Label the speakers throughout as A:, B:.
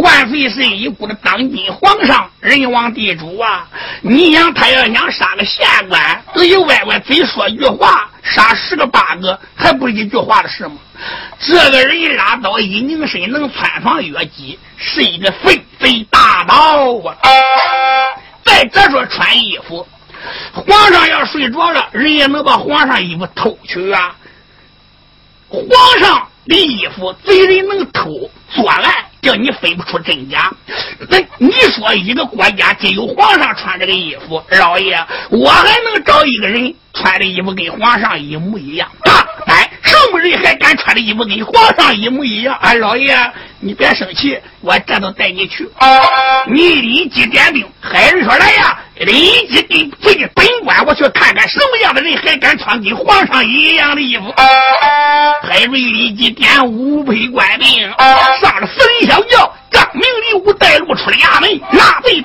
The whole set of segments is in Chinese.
A: 万岁是一股的当今皇上，人王地主啊！你想他要想杀个县官，都一歪歪嘴说句话，杀十个八个，还不是一句话的事吗？这个人一拉刀一拧身，能穿房越脊，是一个废贼大盗啊！”再者说穿衣服，皇上要睡着了，人也能把皇上衣服偷去啊。皇上的衣服贼人能偷作案，叫你分不出真假。那你说一个国家只有皇上穿这个衣服，老爷，我还能找一个人穿的衣服跟皇上一模一样？人还敢穿的衣服跟皇上一模一样？啊，老爷，你别生气，我这都带你去。你立即点兵，海瑞说来呀，立即给回本官，我去看看什么样的人还敢穿跟皇上一样的衣服。海瑞立即点五百官兵，上了四人小轿，张明礼武带路出了衙门，拉贼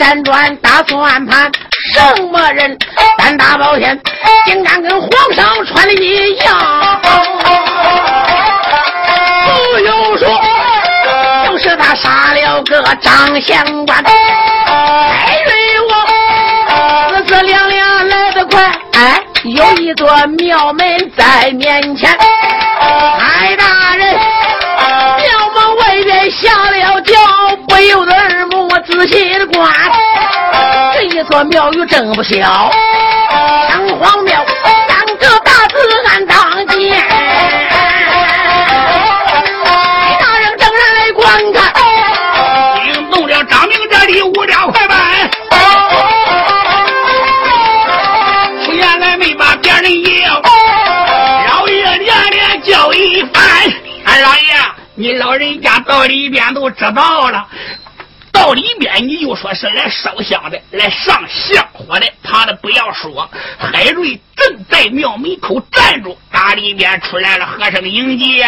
B: 辗转打算盘，什么人胆大包天，竟敢跟皇上穿的一样？不用说，就是他杀了个张县官。海瑞我四四两两来得快，哎，有一座庙门在面前。海大人，庙门外边下了轿，不由得耳目。仔细的观，这庙宇真不小，城隍庙三个大字俺当见。大人正人来观看，
A: 惊动了张明这里五两快板，出现来没把别人要，老爷连连叫一番。二老爷，你老人家到里边都知道了。到里边，你就说是来烧香的，来上香火的，他的不要说。海瑞正在庙门口站住，打里边出来了和尚迎接，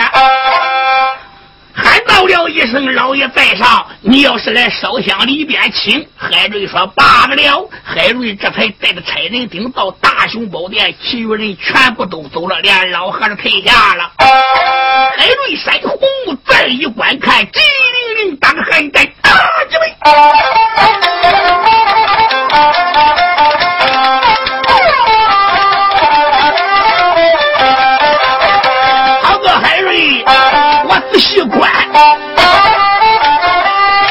A: 喊到了一声：“老爷在上，你要是来烧香，里边请。”海瑞说：“罢了。”海瑞这才带着差人顶到大雄宝殿，其余人全部都走了，连老和尚退下了。海瑞山红木再一观看，机灵灵当寒战。几位，好个海瑞，我仔细观，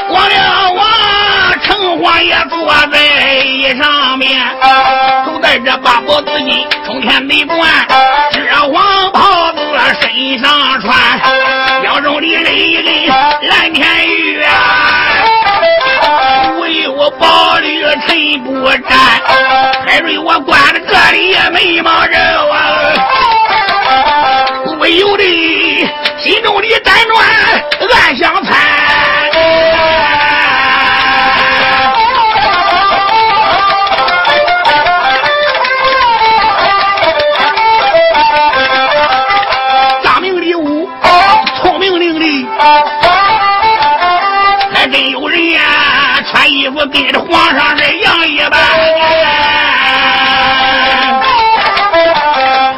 A: 我了我城隍爷坐在上面，头戴着八宝紫金冲天美冠，你不站海瑞我管了这里也没一毛人啊。我有的心中的辗转暗相残跟着皇上这样一般。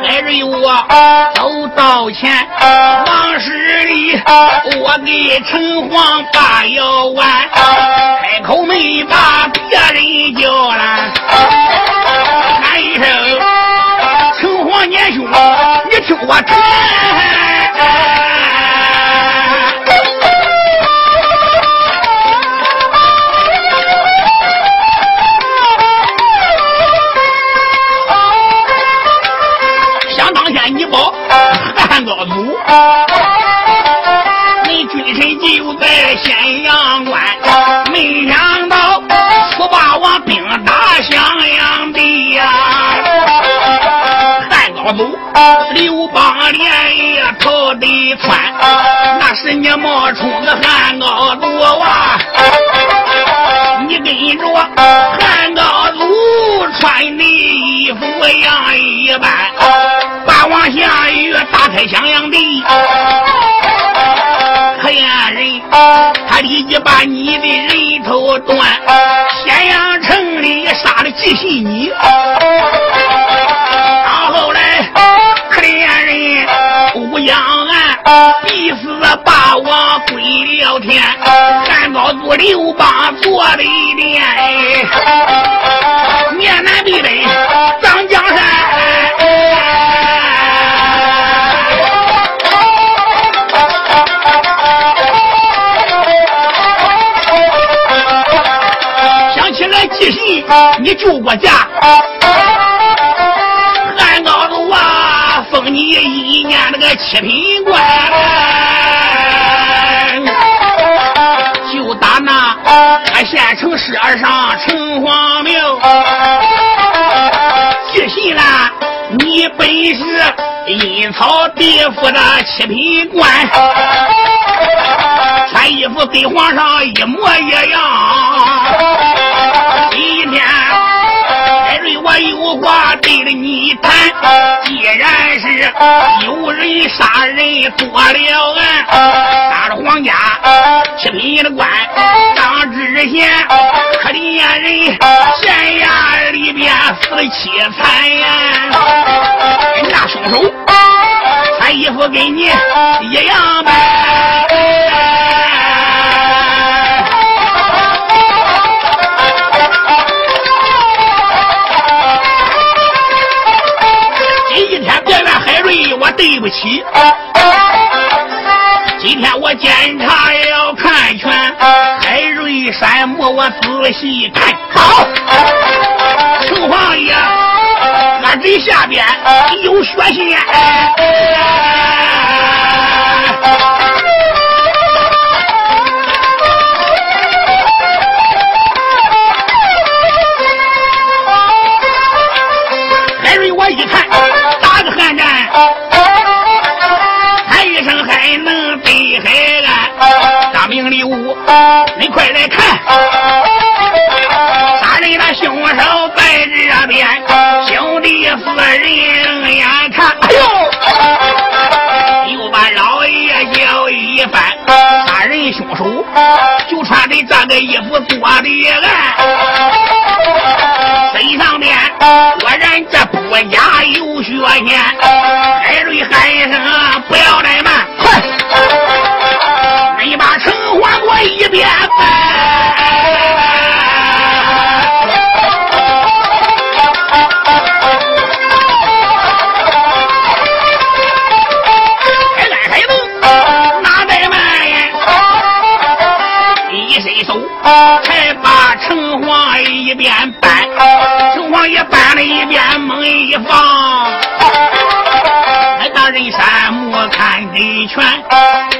A: 海瑞我走到前，往事里我给城隍把药丸，开口没把别人叫了，喊一声城隍年兄，你听我传。你保汉高祖，你军臣就在咸阳关，没想到楚霸王兵打襄阳地呀！汉高祖刘邦连夜逃得窜，那是你冒充的汉高祖啊！你跟着我汉高祖穿的衣服样一般，下雨打开襄阳地。可怜人，他立即把你的人头断，咸阳城里杀了几十你。到后来，可怜人乌江岸必死霸王归了天，汉高祖刘邦做的殿，面南地北你救过驾，汉高祖啊，封你一年那个七品官，就打那俺县城市上城隍庙，记信了，你本是阴曹地府的七品官，穿衣服跟皇上一模一样。今天海瑞我有话对着你谈，既然是有人杀人做了案，杀了皇家七品的官张知县，可怜人县衙里边死的凄惨呀！那凶手穿衣服跟你一样呗。对不起，今天我检查要看全海瑞山墓，我仔细看。好，城隍爷，俺这下边有血线。命礼物，你快来看！杀人的凶手在这边，兄弟四人眼看，哎呦，又把老爷叫一番。杀人凶手就穿的这个衣服做的案，身上边果然这不假有血线。海瑞喊一声：“不要怠慢，快！”你把城隍我一遍。开来开门，哪怠慢呀？一伸手，才把城隍一边搬，城隍也搬了一边，猛一放。大人山木看得全，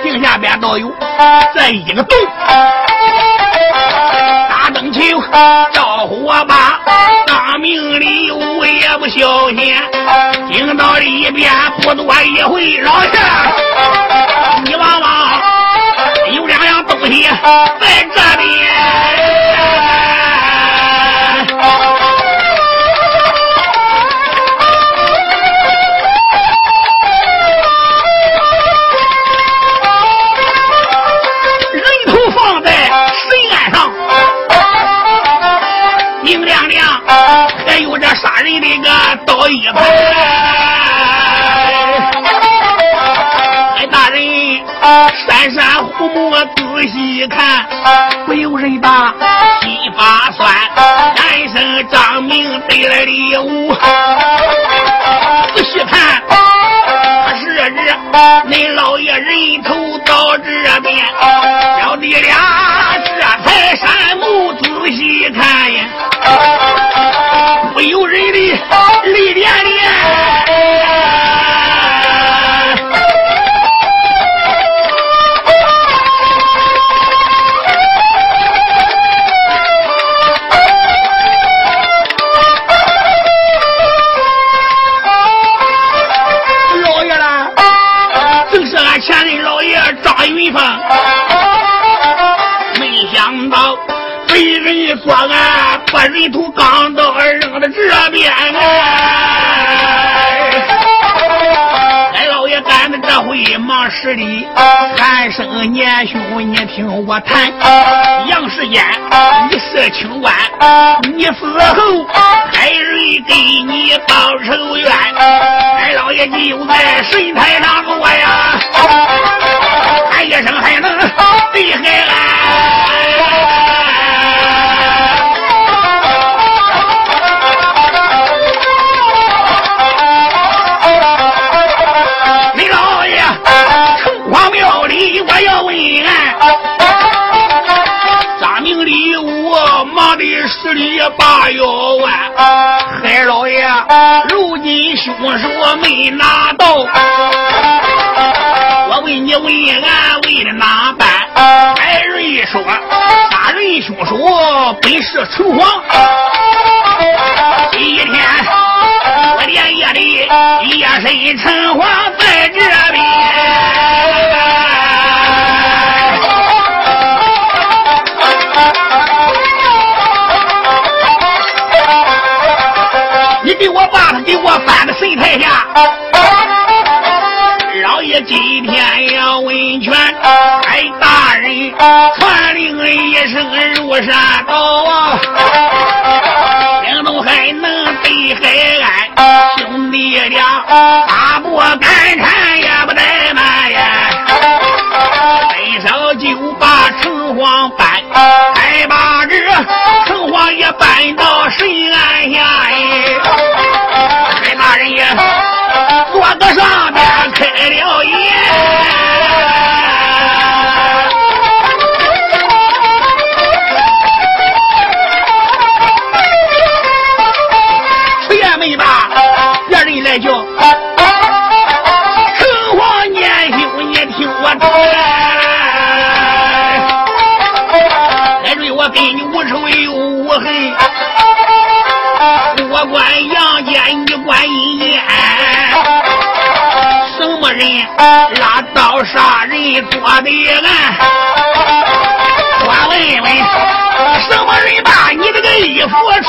A: 井下边倒有在一个洞，打灯球照火把，当命里我也不小心，井到里边不多一回，老下你望望，有两样东西在这里。杀人的个刀一盘。哎，大人，山山虎目仔细看，
B: 不有人把
A: 心发酸。男生张明得来礼物，仔细看，是这恁老爷人头到这边，小弟俩这才山目仔细看呀，人的泪点点。老爷啦，正是俺前任老爷张云凤，没想到被人作案，把人头刚到这边哎。俺老爷赶的这回忙十里，喊声年兄，你听我谈。杨世坚，你是清官，你死后还人给你报仇冤。俺老爷你又在神台上坐呀，喊一声还能厉害俺。我要问俺。张明礼我忙的十里八腰弯，海老爷，如今凶手没拿到，我问你问俺为了哪般？海瑞说，杀人凶手本是城隍。今天我连夜的夜深城隍在这边。你给我把他给我搬到神台下。老爷今天要问权，海大人传令一声入山道啊，领动还能对海岸，兄弟俩大步赶缠也不怠慢呀，伸手就把城隍搬，还把这城隍也搬到神案下。了眼。出言没吧？别人来叫城隍年兄，你听我谈。海瑞，我跟你无仇又无恨，我管阳间，拉刀杀人做的案？我问问，什么人把你这个衣服穿？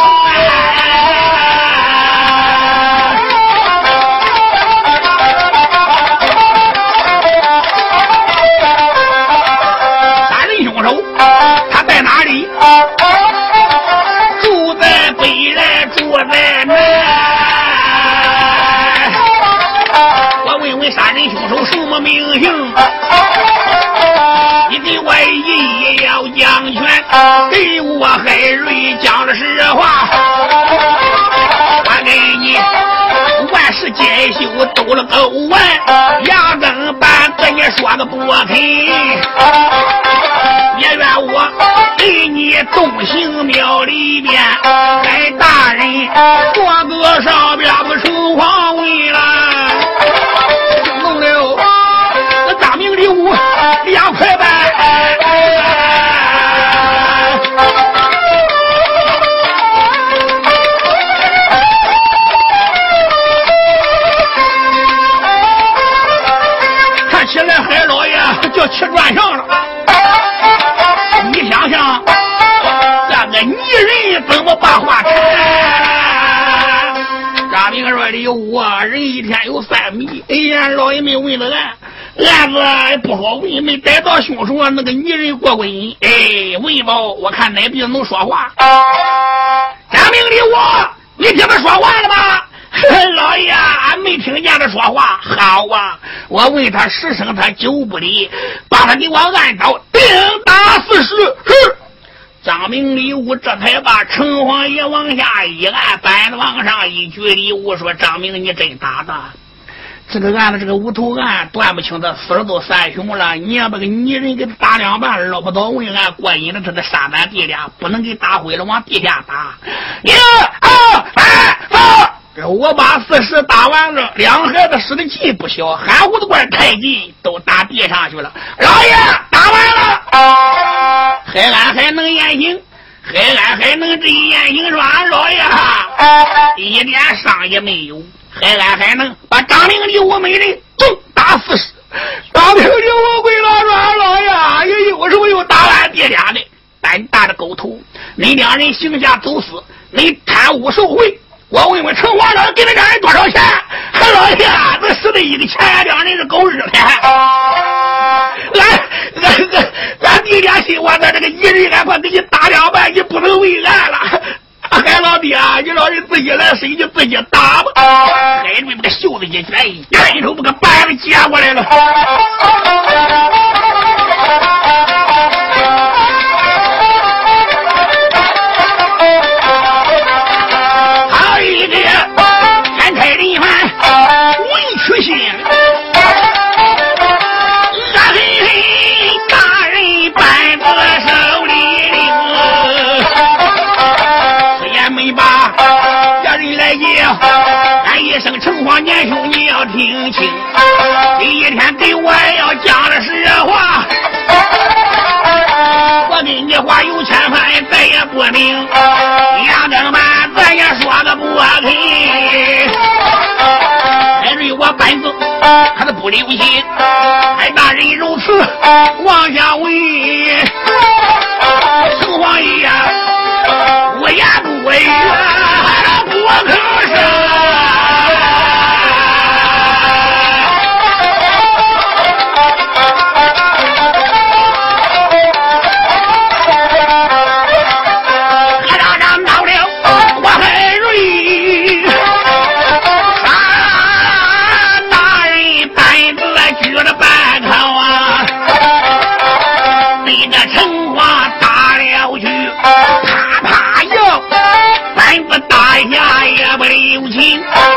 A: 杀人凶手他在哪里？住在北来，住在南。杀人凶手什么名姓？你给我一要讲权，给我海瑞讲了实话。我给你万事皆休，兜了个完，牙根板跟你说个不肯。也怨我给你动刑庙里边，该大人做个上边个城隍爷叫气转向了。你想想，这个泥人怎么把话谈？张明说的有我人一天有三米。哎呀，老爷没问了案，案子不好问，没逮到凶手，那个泥人过过瘾。哎，问吧，我看哪边能说话。张明的我，你听他说话了吗 老爷，俺没听见他？说话。好啊，我问他十声，他九不离，把他给我按倒，定打四十。是。张明礼物这才把城隍爷往下一按，板子往上一举礼物，说：“张明，你真打的。”这个案子，这个无头案断不清，他死了都三雄了。你要把个泥人给他打两半，捞不到问案过瘾了，他的杀咱弟俩不能给打毁了，往地下打。一、二、三、四，我把四十打完了，两孩子使的劲不小，含胡子官太极都打地上去了。老爷打完了，海安还能言行？海安还能这一言行？说俺老爷一点伤也没有。海安还能把张明礼我美人都打四十，张明礼我跪了说俺：“老爷，又有什么又打俺爹俩的？胆大的狗头！你两人行下走私，你贪污受贿，我问问城隍老给了两人多少钱？老爷，这死的一个钱，两人是狗日的！俺俺俺俺弟俩心，我在这个一人，俺快给你打两半，你不能为俺了。”海老弟啊，你老人自己来谁就自己打吧。海瑞把个袖子一卷，一伸手把个板子接过来了。声城隍年兄，你要听清，第一天给我要讲的实话。我跟你话有千番，再也不明。两更半咱也说个不肯。海瑞我本子他是不留心，海大人如此往下问，城隍爷我言不语。我可是。城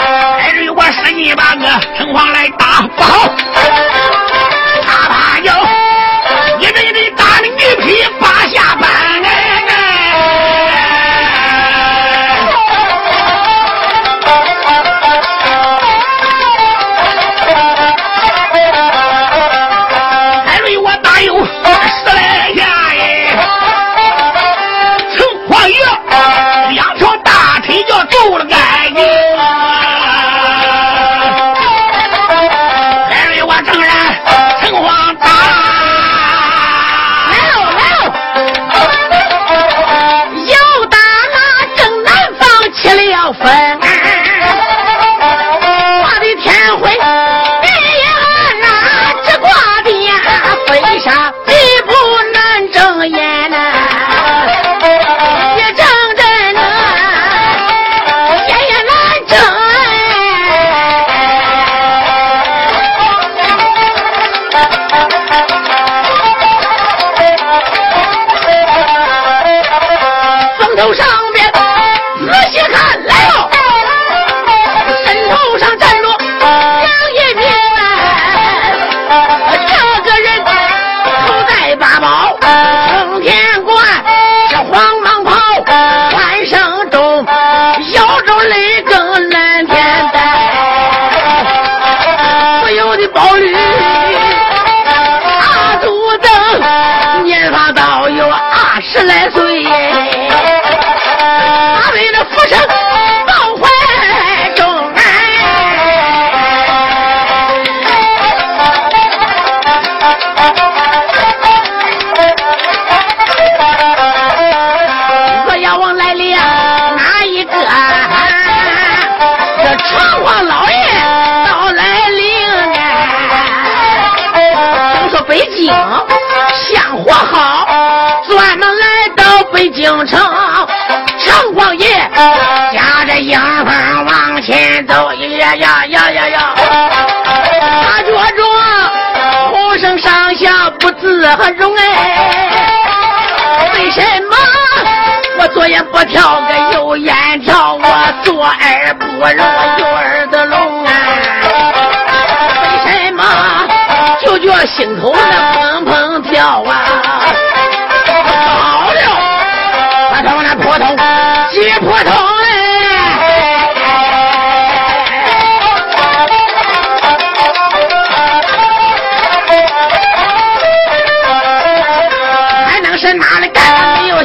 A: 京城，城隍爷驾着迎风往前
B: 走，呀呀呀呀呀！大脚着，红绳上下不自容哎。为什么我左眼不跳个右眼跳？我左耳不聋我右耳的聋啊？为什么就觉心头那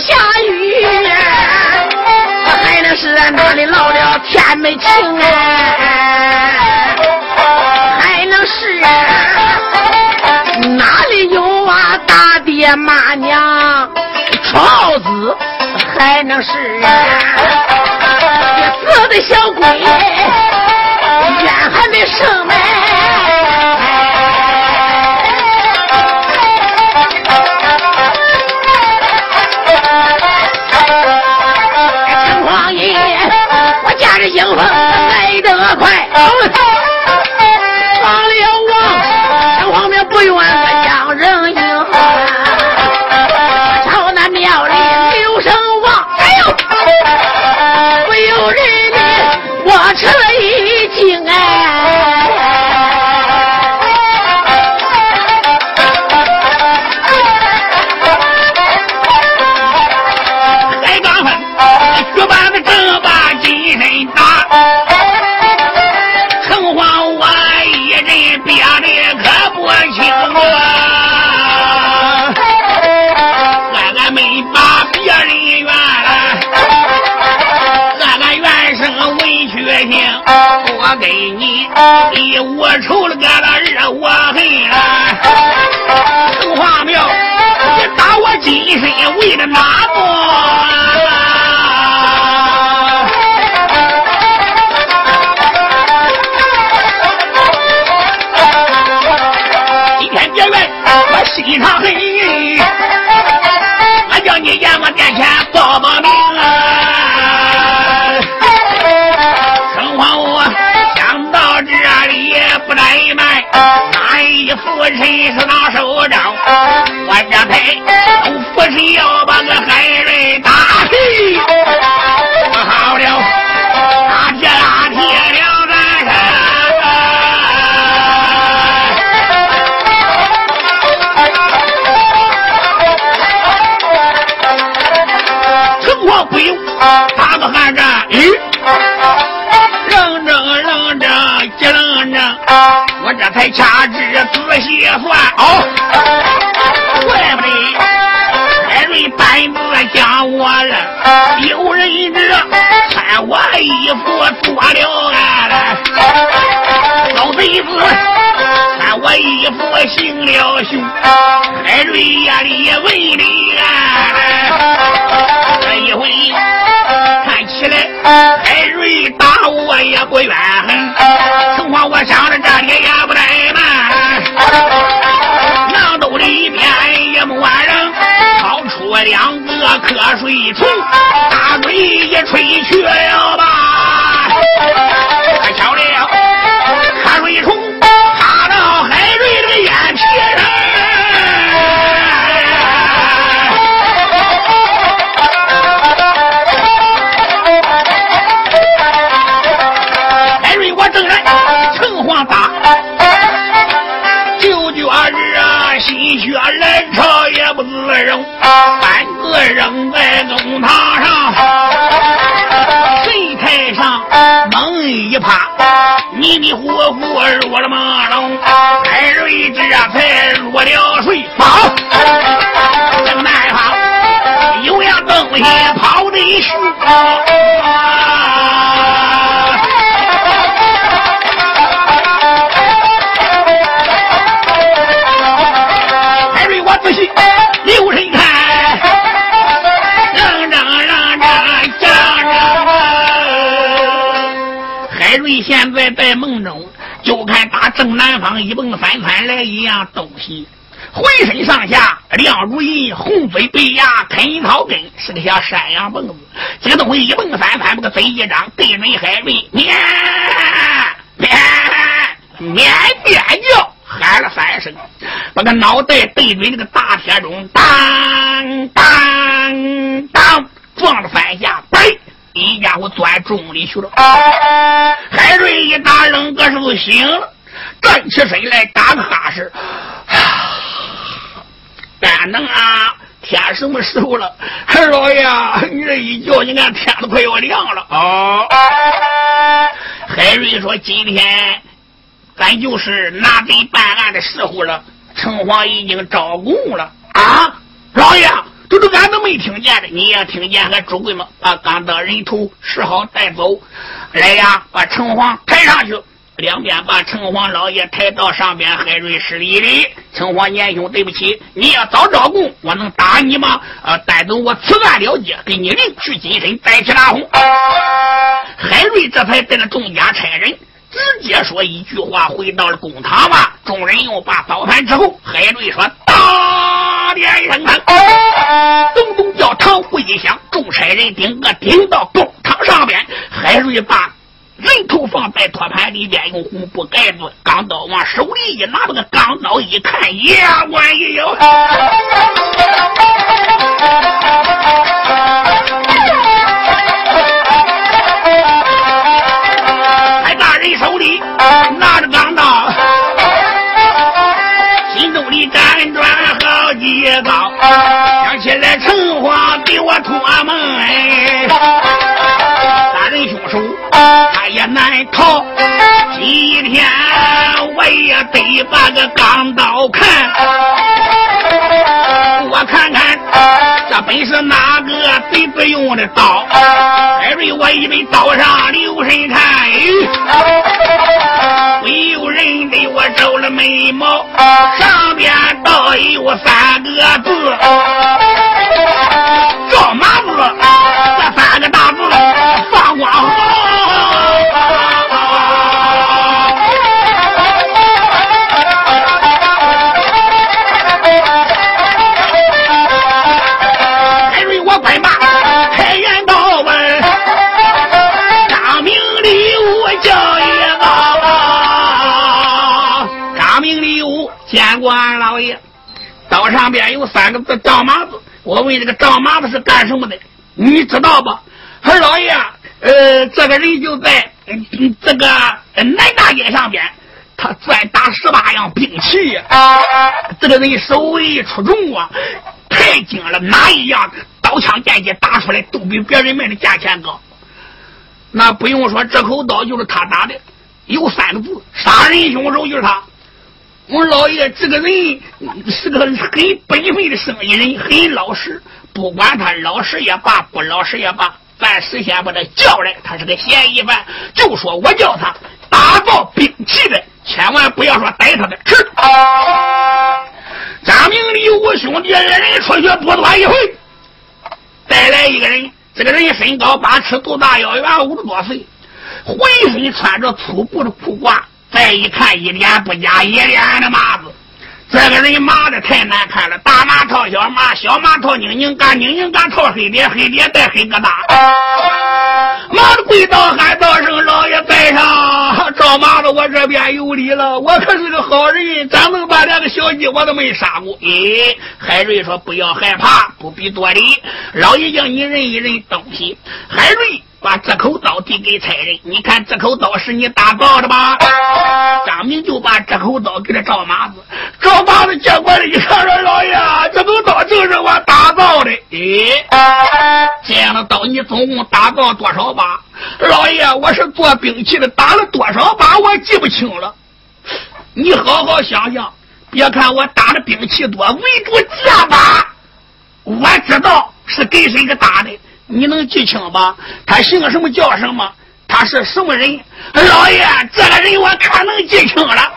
B: 下雨，还能是哪里落了天没晴啊？还能是哪里有啊大爹妈娘床子？还能是这死的小鬼冤还没生没？不愿一
A: 我仇了，给了二我恨啊。城隍庙，你打我金身为了哪个？今天别问，我心上恨，我叫你阎王殿前报报名啊！父亲是拿手掌，我这才父亲要把个海瑞打，这才掐指。仔细算，哦，怪不得海瑞班子将我了，有人这穿我衣服做了案了，老贼子穿我衣服行了凶，海瑞眼里也问的啊，这一回看起来。海瑞打我也不冤恨，何况我上了这里也不怠慢。囊兜里边也没人，掏出两个瞌睡虫，大嘴一吹去了吧，心血来潮也不自容，三个扔在弄堂上，擂台上猛一趴，迷迷糊糊入了马龙，二瑞这才入了睡。好，正南方有样东西跑得虚。一蹦三窜来一样东西，浑身上下亮如银，红嘴白牙，啃草根，是个小山羊蹦子。这个东西一蹦三翻，把个嘴一张，对准海瑞咩咩咩咩叫，喊了三声，把个脑袋对准那个大铁钟，当当当，撞了三下，嘣！一家伙钻钟里去了。海瑞一打冷个时醒了，站起身来打个哈士。干能啊！天什么时候了？二老爷，你这一叫，你看天都快要亮了啊！海瑞说：“今天咱就是拿贼办案的时候了。城隍已经招供了啊！老爷，这都俺都没听见的，你也听见？俺主贵吗？把刚的人头拾好带走。来呀，把城隍抬上去。”两边把城隍老爷抬到上边，海瑞施礼礼。城隍年兄，对不起，你要早招供，我能打你吗？呃，带走我此案了结，给你领去金身，带起大红。海瑞这才带着众家差人，直接说一句话，回到了公堂吧。众人又把早饭之后，海瑞说：“大殿一声，咚咚叫堂呼一响，众差人顶个顶到公堂上边，海瑞把。人头放在托盘里边，用红布盖住。钢刀往手里一拿，那个钢刀一看，牙关一咬，在大人手里拿着钢刀，心中里辗转好几遭，想起来城隍给我托梦哎。难逃，今天我也得把个钢刀看，我看看这本是哪个贼子用的刀？艾瑞，我一为刀上留神看，哎没有人给我皱了眉毛，上边倒有三个字，赵麻子，这三个大字放光二。老爷，刀上边有三个字“张麻子”。我问这个张麻子是干什么的？你知道不？二老爷，呃，这个人就在这个南大街上边，他专打十八样兵器。这个人手艺出众啊，太精了，哪一样刀枪剑戟打出来都比别人卖的价钱高。那不用说，这口刀就是他打的，有三个字：杀人凶手就是他。我老爷这个人是个很本分的生意人，很老实。不管他老实也罢，不老实也罢，咱事先把他叫来，他是个嫌疑犯，就说我叫他打造兵器的，千万不要说逮他的。是。张明礼五兄弟二人出去不多一会，带来一个人，这个人身高八尺，肚大腰圆，五十多岁，浑身穿着粗布的裤褂。再一看，一脸不假，一脸的麻子。这个人麻的太难看了，大麻套小麻，小麻套拧拧干，拧拧干套黑脸，黑脸带黑疙瘩。麻子跪倒喊道声：“老爷在上，赵麻子，我这边有礼了。我可是个好人，咱能把两个小鸡我都没杀过。”哎，海瑞说：“不要害怕，不必多礼。老爷叫你认一认东西。”海瑞。把这口刀递给差人，你看这口刀是你打造的吧？张明就把这口刀给了赵麻子，赵麻子接过来一看说：“老爷，这口刀就是我打造的。”哎，这样的刀你总共打造多少把？老爷，我是做兵器的，打了多少把我记不清了。你好好想想，别看我打的兵器多，唯独这把我知道是给谁个打的。你能记清吧？他姓什么叫什么？他是什么人？老爷，这个人我可能记清了。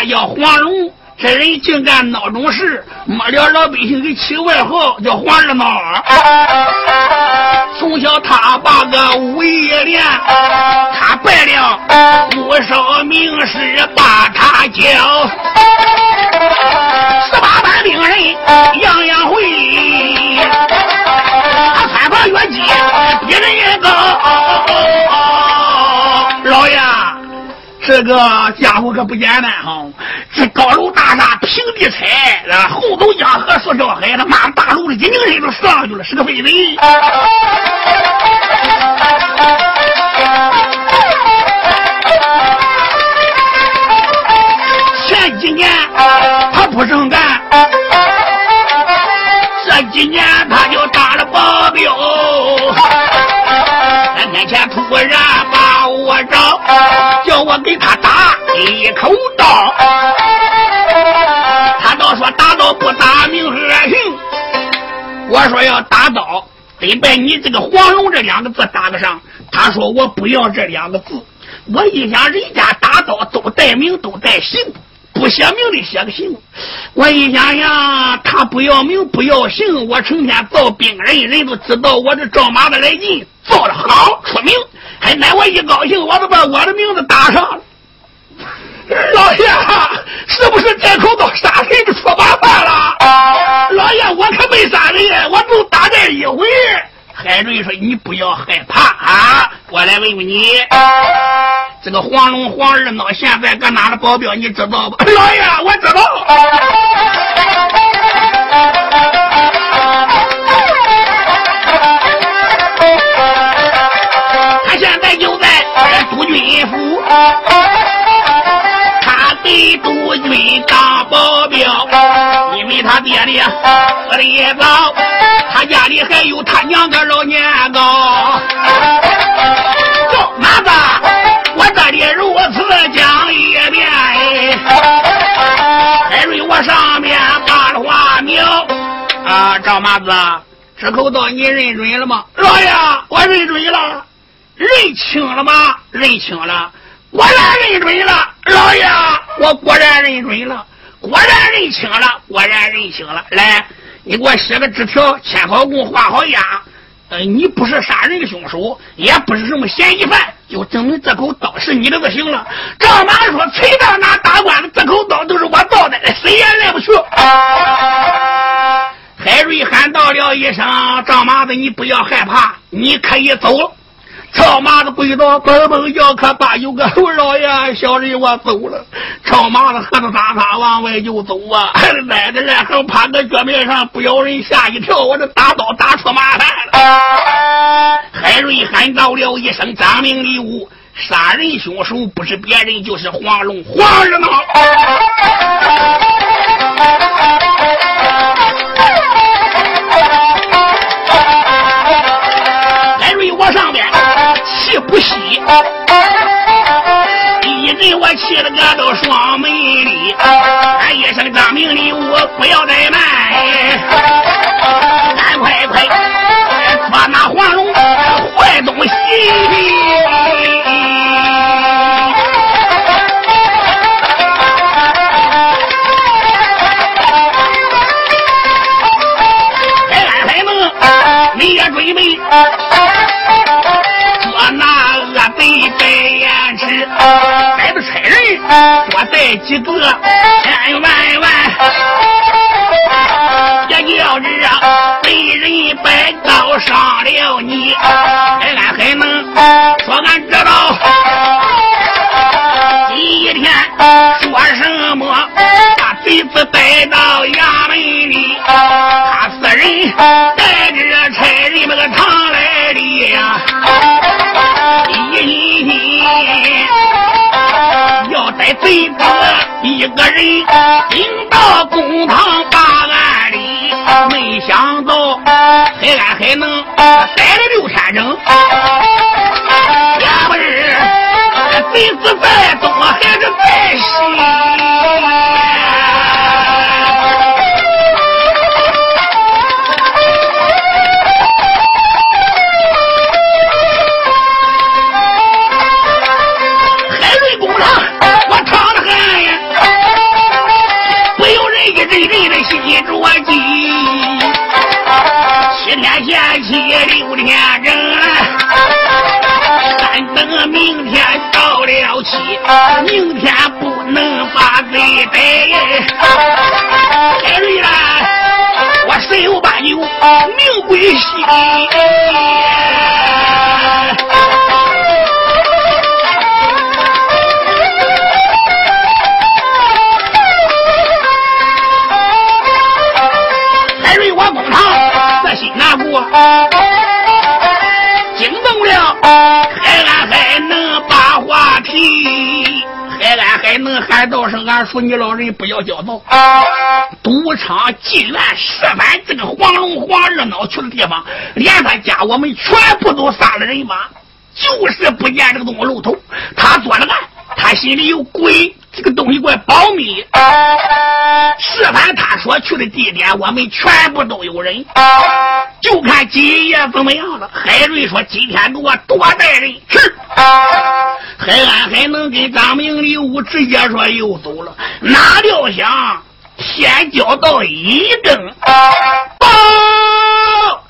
A: 他叫黄龙。这人净干孬种事，没了老百姓给起外号叫黄二闹。从小他把个武艺练，他拜了不少名师把他教，十八般兵刃样样会，他穿法越级比人也高。这个家伙可不简单哈！这高楼大厦平地踩，啊，后头江河塑胶海，他妈大楼的一拧身就上去了，是个废人。前几年他不正干，这几年他就当了保镖。三天前突然把我找，叫我给他打一口刀。他倒说打刀不打名和行。我说要打刀，得把你这个黄龙这两个字打个上。他说我不要这两个字。我一想，人家打刀都带名都带姓。不写名的写个姓，我一想想，他不要名不要姓，我成天造兵人，人都知道我这赵马的来劲，造的好出名，还乃我一高兴，我都把我的名字打上了。老爷，是不是这口刀杀谁就出麻烦了？老爷，我可没杀人，我就打这一回。海瑞说：“你不要害怕啊，我来问问你。”这个黄龙黄二闹现在搁哪的保镖你知道不？老爷，我知道。他给督军当保镖，因为他爹的死的早，他家里还有他娘个老年高。马子。我这里如此讲一遍，哎海瑞我上面把话苗啊，赵麻子，这口刀你认准了吗？老爷，我认准了，认清了吗？认清了，果然认准了。老爷，我果然认准了，果然认清了，果然认清了。来，你给我写个纸条，签好供，画好押。呃，你不是杀人的凶手，也不是什么嫌疑犯，就证明这口刀是你的就行了。赵马说：“谁到哪打官司，这口刀都是我造的，谁也来不去。”海瑞喊道了一声：“赵麻子，你不要害怕，你可以走了。”赵麻子跪倒，蹦蹦叫：“可把有个老爷，小人我走了。”赵麻子喝的撒撒往外就走啊！奶奶然后趴在脚面上，不要人吓一跳，我这打刀打出麻烦了。海瑞喊到了一声：“张明礼物，杀人凶手不是别人，就是黄龙黄二闹。”海瑞我上边。不息，一人我气了个都双门里，喊一声张明礼，我不要再卖，赶快快抓那黄龙坏东西！还俺还能，你也准备。带几个，千万万，别叫这被人摆高上了你，俺还能说俺知道，第一天说什么，把贼子带到衙门里，他四人带着差人那个堂来的呀。贼子一个人领到公堂把案里，没想到黑暗还能逮了六天整，也不是贼子在东还是在西。俺说你老人不要焦躁。”赌场、妓院、石板，这个黄龙、黄二闹去的地方，连他家我们全部都杀了人马，就是不见这个东西露头。他做了案，他心里有鬼。这个东西怪保密，石板他说去的地点，我们全部都有人，就看今夜怎么样了。海瑞说：“今天给我多带人去。”海安还能跟张明礼物直接说又走了，哪料想天交到一更，报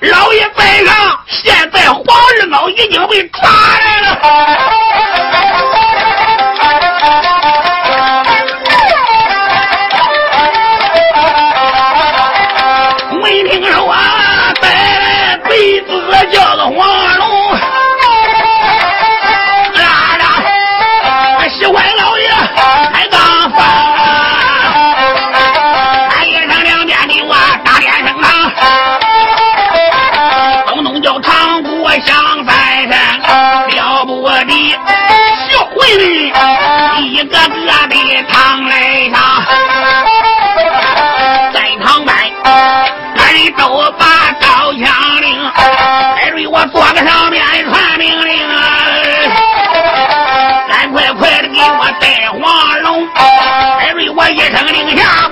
A: 老爷在上，现在黄二老已经被抓来了。叫的慌声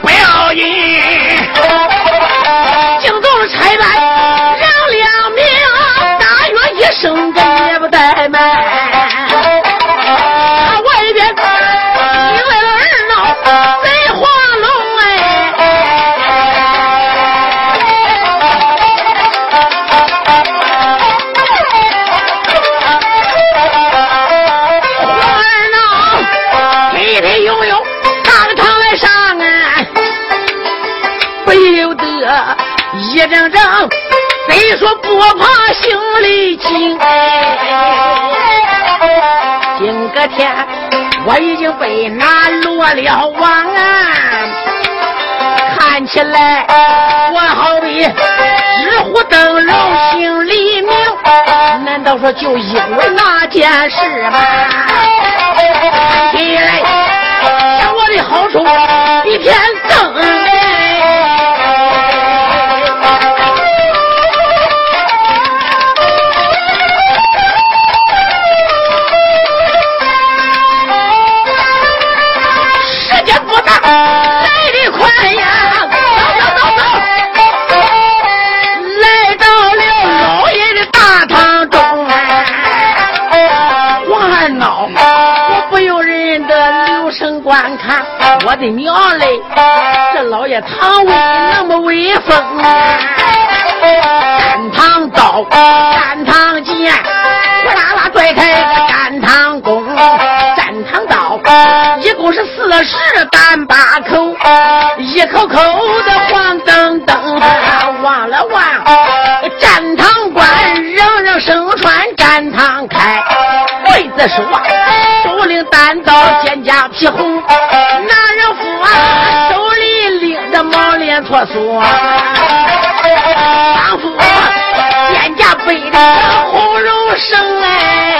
B: 起来我好比纸糊灯笼心里明，难道说就因为那件事吗？起来，将我的好处一片灯。我的娘嘞，这老爷堂威那么威风啊！干堂刀，干堂剑，呼啦啦拽开个干堂弓，战堂刀一共是四十单八口，一口口的黄澄澄，望了望战堂西红。男人夫啊，手里拎着毛脸搓锁，丈夫肩胛背的红肉绳哎。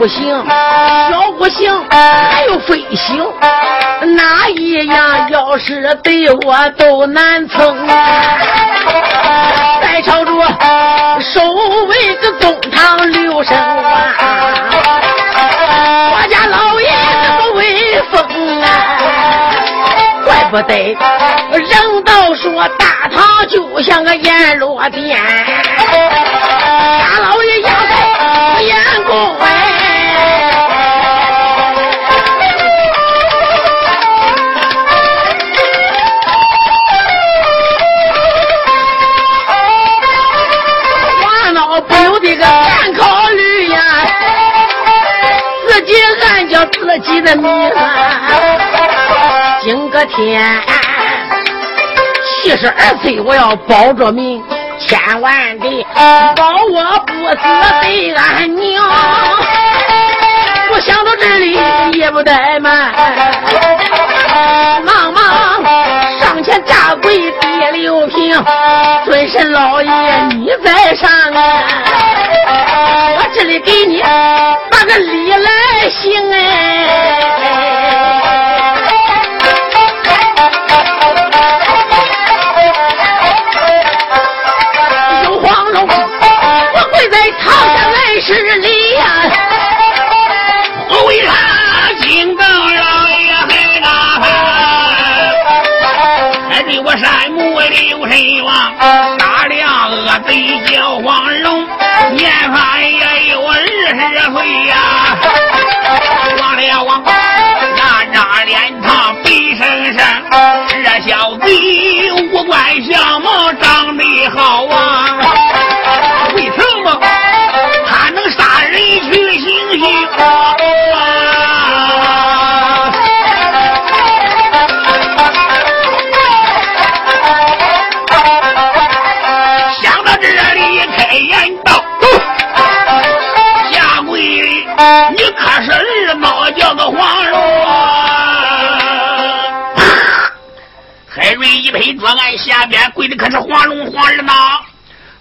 B: 不行，小不行，还有飞行，哪一样要是对我都难成。再朝着守卫个东堂留神啊，我家老爷这么威风啊！怪，不得。人都说大唐就像个阎罗殿，大老爷压在不自己的命啊！今个天七十二岁，我要保着命，千万的保我不死对俺娘。我想到这里也不怠慢，忙忙我跪地留平，尊神老爷你在上，我这里给你把个礼来行哎。有黄龙，我跪在堂前来
A: 十里。刘神王，大量恶贼叫黄龙，年方也有二十岁呀。王了王，那张脸庞白生生，这小贼五官相貌长得叫个黄龙啊！” 海瑞一拍桌案，下边跪的可是黄龙黄二脑。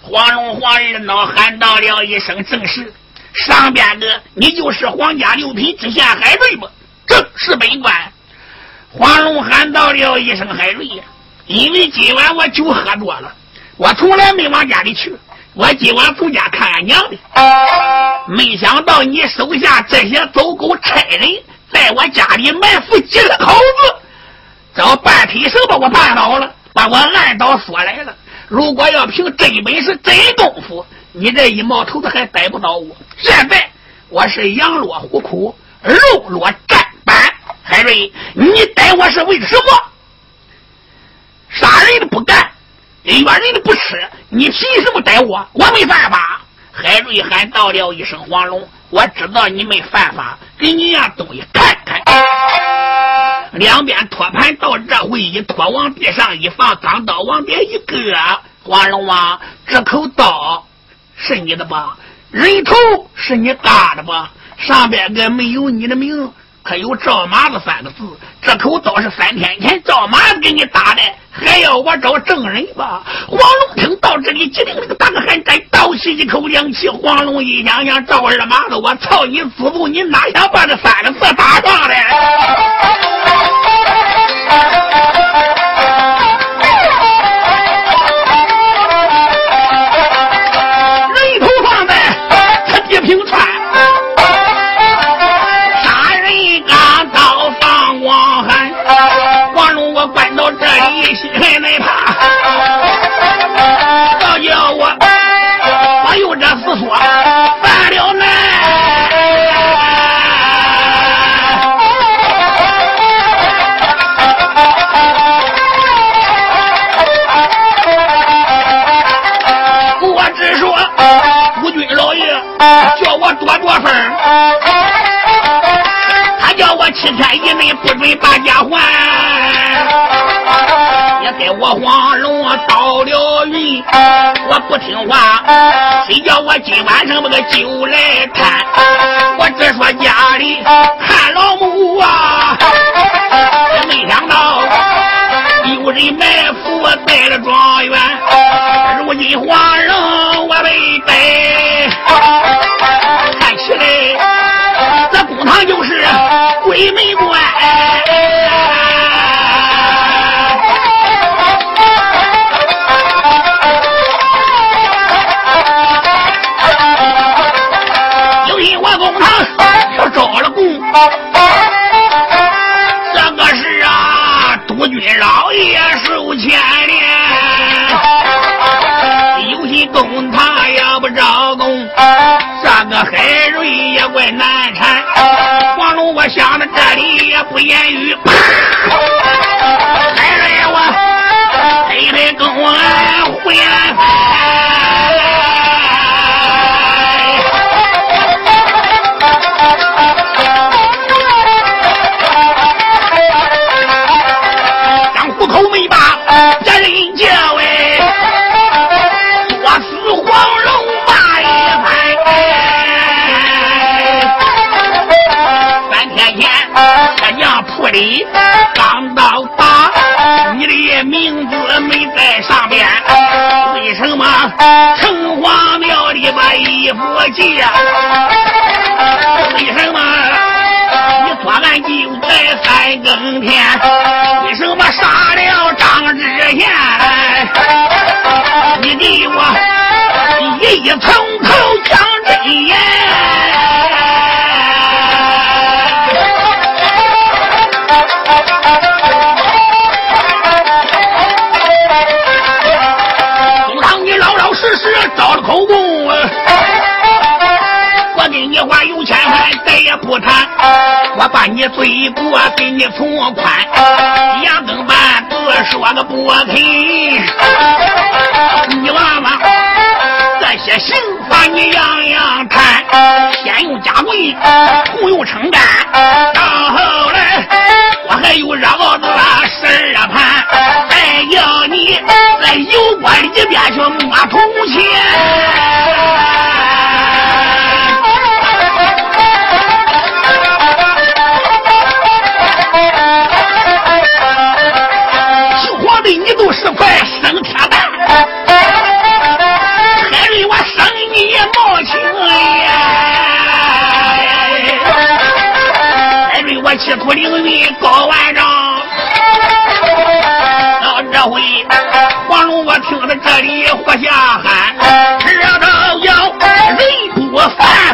A: 黄龙黄二脑喊到了一声：“正是。”上边的你就是皇家六品知县海瑞吗？正是本官。黄龙喊到了一声：“海瑞呀！”因为今晚我酒喝多了，我从来没往家里去。我今晚回家看俺娘的，没想到你手下这些走狗差人在我家里埋伏几个口子，找半腿手把我绊倒了，把我按倒锁来了。如果要凭真本事、真功夫，你这一毛头子还逮不到我。现在我是羊落虎口，肉落砧板。海瑞，你逮我是为什么？杀人的不干，冤人都不吃，你凭什么逮我？我没犯法。海瑞喊到了一声：“黄龙，我知道你没犯法，给你样东西看看。”两边托盘到这回一托，往地上一放，钢刀往边一搁。黄龙王，这口刀是你的吧？人头是你搭的吧？上边个没有你的名，可有赵麻子三个字。这口刀是三天前赵麻子给你打的，还要我找证人吧？黄龙听到这里，急灵灵打个寒战，倒吸一口凉气。黄龙一想想，赵二麻子，我操你祖宗，你哪想把这三个字打上来？叫我多多份儿他叫我七天以内不准把家还，也给我黄龙倒了运，我不听话，谁叫我今晚上把个酒来贪。我只说家里看老母啊，也没想到有人埋伏在了庄园，如今黄龙我被逮，就是鬼门关。迎新我公堂要招了供，这个是啊，督军老爷受牵连。有心公堂要不招供，这个海瑞也怪难缠。我想着这里也不言语。啪！来人，我非得跟我回来。里刚到达，你的名字没在上边，为什么城隍庙里把衣服借？为什么你作案就在三更天？为什么杀了张知县？你给我一一从头讲真言。不谈。我把你罪过给你从宽，杨根半子说个不肯。你娃娃这些刑罚你样样谈，先用家规，后用称干，到后来我还有绕子十二盘，再要你在油锅里边去摸铜钱。十块生铁蛋，海瑞我生你一毛钱呀！海瑞我气吐凌云高万丈，到这回黄龙我听到这里火下喊：日照妖人不犯。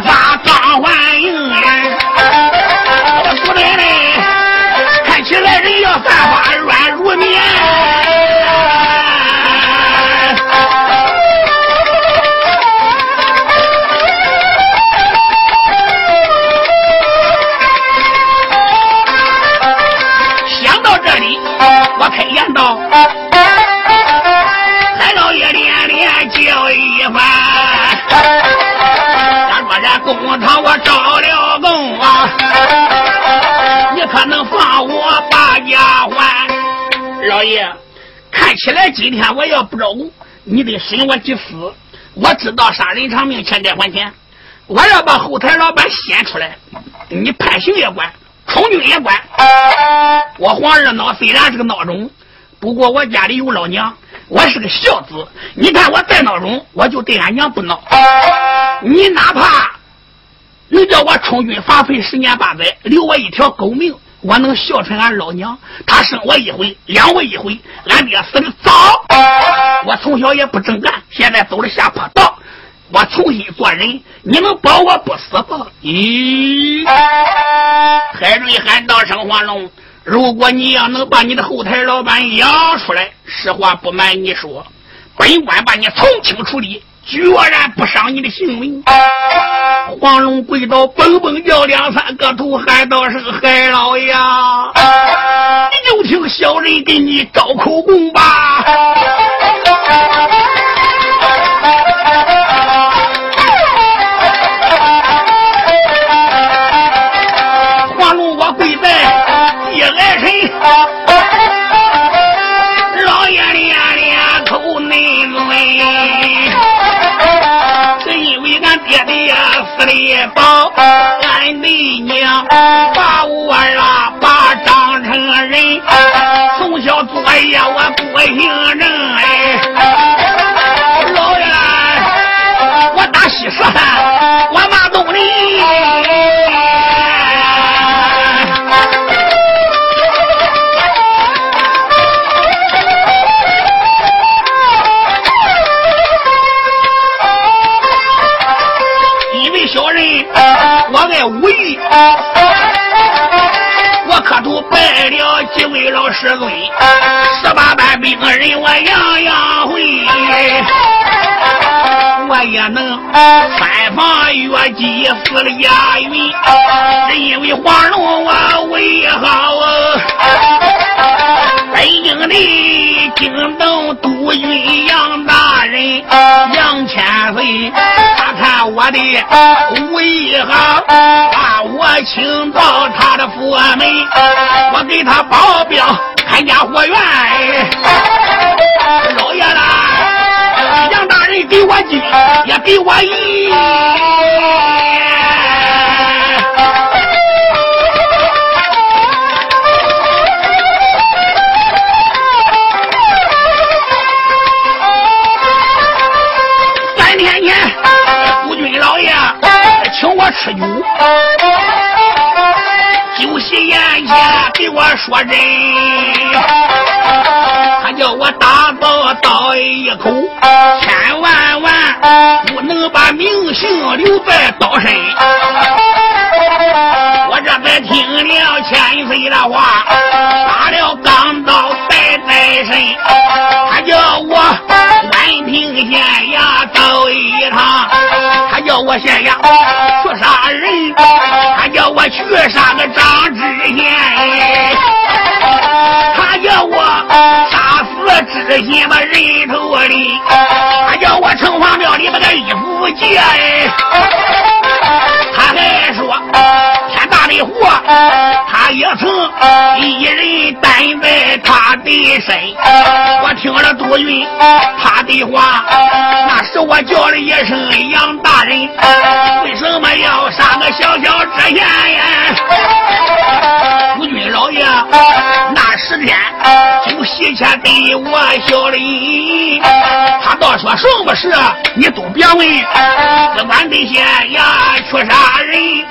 A: 可能放我把家还？老爷，看起来今天我要不招供，你得审我几死。我知道杀人偿命，欠债还钱。我要把后台老板掀出来，你判刑也管，充军也管。我黄二闹虽然是个孬种，不过我家里有老娘，我是个孝子。你看我再孬种，我就对俺娘不孬。你哪怕。能叫我充军发配十年八载，留我一条狗命，我能孝顺俺老娘。他生我一回，养我一回，俺爹死的早。我从小也不正干，现在走了下坡道，我重新做人。你能保我不死不？咦，海瑞喊道：“声黄龙，如果你要能把你的后台老板养出来，实话不瞒你说，本官把你从轻处理。”决然不伤你的性命。黄龙跪倒，蹦蹦叫两三个头，喊道：“是个海老爷，你就听小人给你招口供吧。”师尊，十八般兵人我样样会，我也能三房越级死了押韵，是因为黄龙我为好北京的京东督军杨大人杨千岁，他看我的武艺好，把我请到他的府门，我给他保镖看家活院。老爷啦，杨大人给我金，也给我银。三天前，夫君老爷请我吃酒，酒席宴前给我说真。叫我大刀倒一口，千万万不能把名姓留在刀身。我这才听了千岁的话，打了钢刀带在身。他叫我安平县衙走一趟，他叫我县衙去杀人，我去杀个张知县，他叫我杀死。知县把人头里，他叫我城隍庙里把个衣服借，他还说的祸，他也曾一人担在他的身。我听了杜云他的话，那时我叫了一声杨大人，为什么要杀个小小知县呀？杜军老爷，那十天就西前给我小礼，他倒说什么事你都别问，只管得先呀去杀人。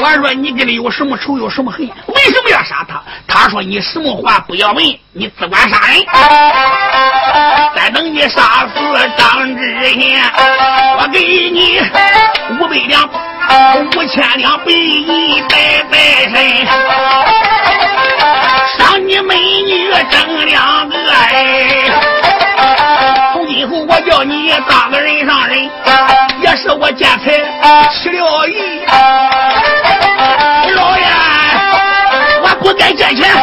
A: 我说你跟里有什么仇有什么恨？为什么要杀他？他说你什么话不要问，你只管杀人。再等你杀死张知县，我给你五百两。五千两白银带在身，你美女整两个哎！从今后我叫你当个人上人，也是我见财起了意。老爷，我不该借钱，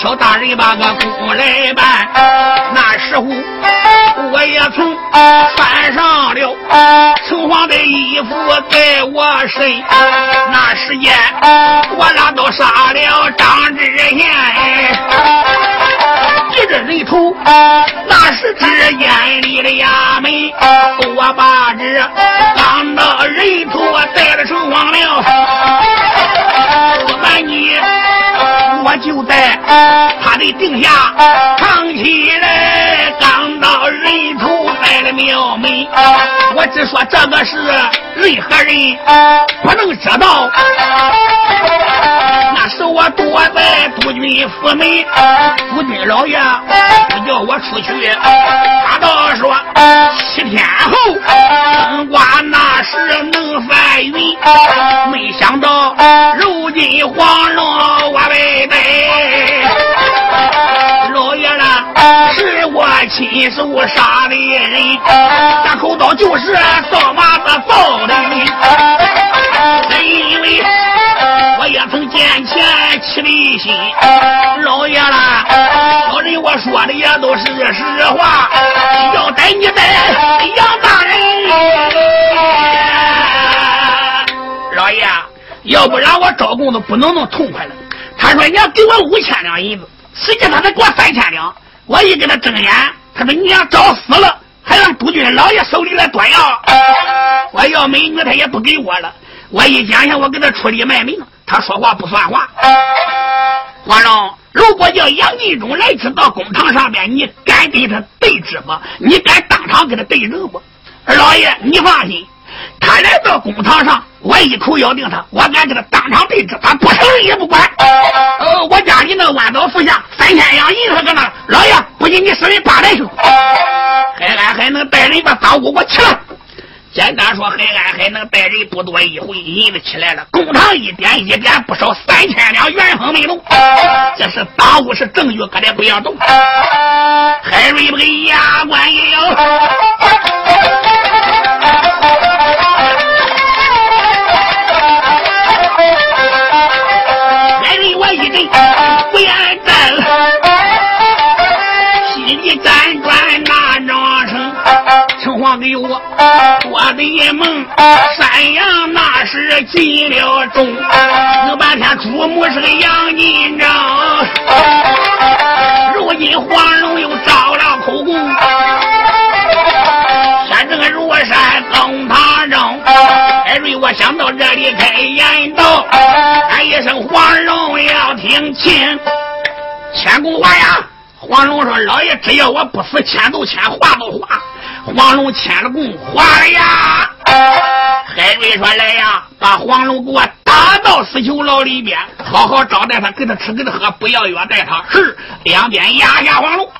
A: 乔大人把个工来办，那时候我也曾穿上了城隍的衣服在我身。那时间我拉都杀了张知县，一这人头，那是只眼里的衙门，我把这刚到人头我带了城隍庙，就在他的定下扛起来，刚到人头在了庙门。我只说这个事，任何人不能知道。那是我躲在督军府门，督军老爷不叫我出去。他倒说七天后，冬瓜那时能翻云。没想到如今黄龙我被逮。是我亲手杀的人，那口刀就是扫马子造的。因为我也曾见钱起的心，老爷啦，小人我说的也都是实话，要逮你逮杨大人。老爷，要不然我招供都不能那么痛快了。他说：“你要给我五千两银子，实际他才给我三千两。我一给他睁眼，他说你要找死了，还让督军老爷手里来端药。我要美女，他也不给我了。我一想想，我给他出力卖命，他说话不算话。皇上，如果叫杨进忠来知道公堂上面，你敢跟他对质不？你敢当场跟他对质不？二老爷，你放心，他来到公堂上，我一口咬定他，我敢给他当场对质，他不承认也不管。呃，我家里那万刀树下三千两银子搁那，老爷不信你审问八代兄，海安还能带人把赃物给我起来。简单说，海安还能带人不多一回，银子起来了，公堂一点一点不少三千两元亨没动。这是赃物是证据，搁这不要动。海瑞不给牙关一咬。瑞我一阵不言战，心里辗转那张声。城隍给我做的梦，山羊那是进了洞，弄半天朱母是个杨金章，如今黄龙又招了口供，艾瑞我想到这里开言道，喊一声黄龙要听清，千古话呀。黄龙说：“老爷，只要我不死，签都签，画都画。”黄龙签了供，画了呀。海瑞说：“来呀，把黄龙给我打到死囚牢里边，好好招待他，给他吃，给他喝，不要虐待他。”是两边压下黄龙。